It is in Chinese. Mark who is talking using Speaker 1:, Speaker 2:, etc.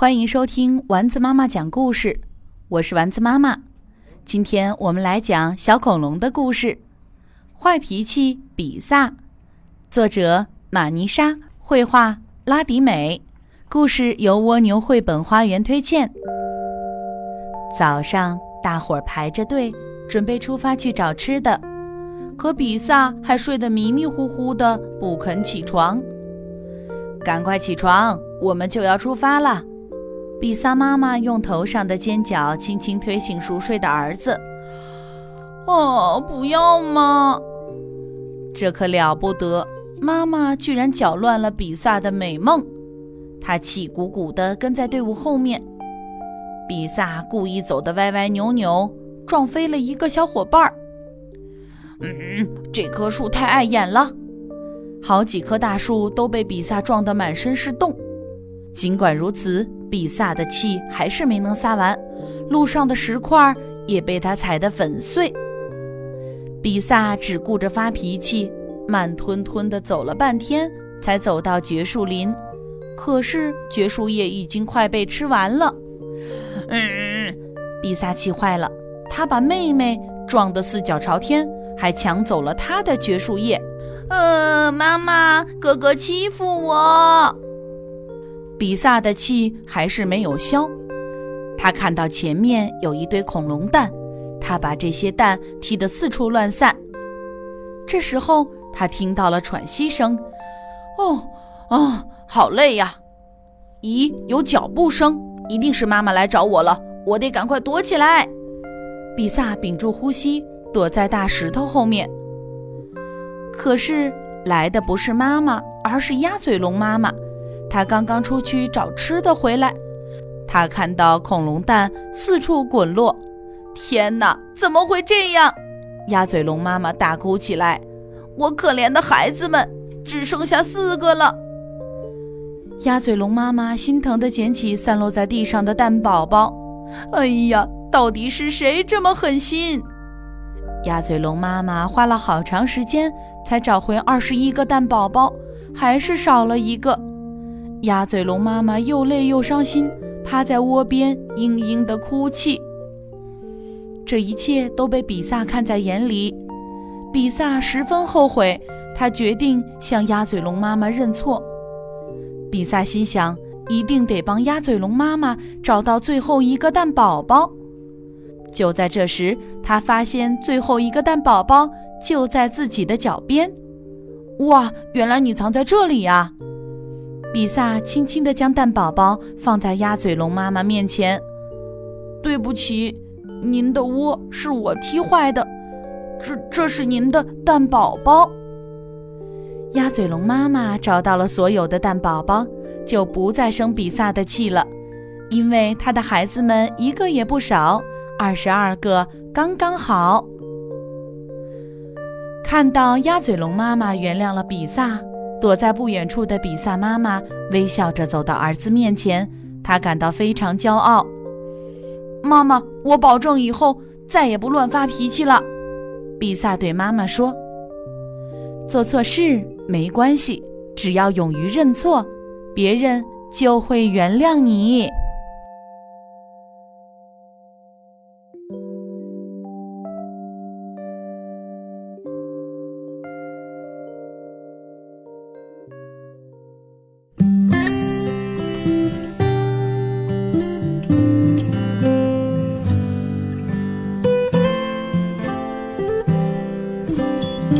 Speaker 1: 欢迎收听丸子妈妈讲故事，我是丸子妈妈。今天我们来讲小恐龙的故事，《坏脾气比萨》，作者玛尼莎，绘画拉迪美，故事由蜗牛绘本花园推荐。早上，大伙儿排着队准备出发去找吃的，可比萨还睡得迷迷糊糊的，不肯起床。赶快起床，我们就要出发了。比萨妈妈用头上的尖角轻轻推醒熟睡的儿子。哦，不要嘛！这可了不得，妈妈居然搅乱了比萨的美梦。她气鼓鼓地跟在队伍后面。比萨故意走得歪歪扭扭，撞飞了一个小伙伴儿。嗯，这棵树太碍眼了。好几棵大树都被比萨撞得满身是洞。尽管如此，比萨的气还是没能撒完，路上的石块也被他踩得粉碎。比萨只顾着发脾气，慢吞吞地走了半天，才走到绝树林。可是绝树叶已经快被吃完了。嗯，比萨气坏了，他把妹妹撞得四脚朝天，还抢走了她的绝树叶。呃，妈妈，哥哥欺负我。比萨的气还是没有消，他看到前面有一堆恐龙蛋，他把这些蛋踢得四处乱散。这时候，他听到了喘息声。哦，啊，好累呀！咦，有脚步声，一定是妈妈来找我了，我得赶快躲起来。比萨屏住呼吸，躲在大石头后面。可是来的不是妈妈，而是鸭嘴龙妈妈。他刚刚出去找吃的回来，他看到恐龙蛋四处滚落。天哪，怎么会这样？鸭嘴龙妈妈大哭起来：“我可怜的孩子们，只剩下四个了。”鸭嘴龙妈妈心疼地捡起散落在地上的蛋宝宝。哎呀，到底是谁这么狠心？鸭嘴龙妈妈花了好长时间才找回二十一个蛋宝宝，还是少了一个。鸭嘴龙妈妈又累又伤心，趴在窝边嘤嘤地哭泣。这一切都被比萨看在眼里，比萨十分后悔，他决定向鸭嘴龙妈妈认错。比萨心想，一定得帮鸭嘴龙妈妈找到最后一个蛋宝宝。就在这时，他发现最后一个蛋宝宝就在自己的脚边。哇，原来你藏在这里呀！比萨轻轻地将蛋宝宝放在鸭嘴龙妈妈面前。对不起，您的窝是我踢坏的，这这是您的蛋宝宝。鸭嘴龙妈妈找到了所有的蛋宝宝，就不再生比萨的气了，因为她的孩子们一个也不少。二十二个刚刚好。看到鸭嘴龙妈妈原谅了比萨，躲在不远处的比萨妈妈微笑着走到儿子面前，她感到非常骄傲。妈妈，我保证以后再也不乱发脾气了。比萨对妈妈说：“做错事没关系，只要勇于认错，别人就会原谅你。”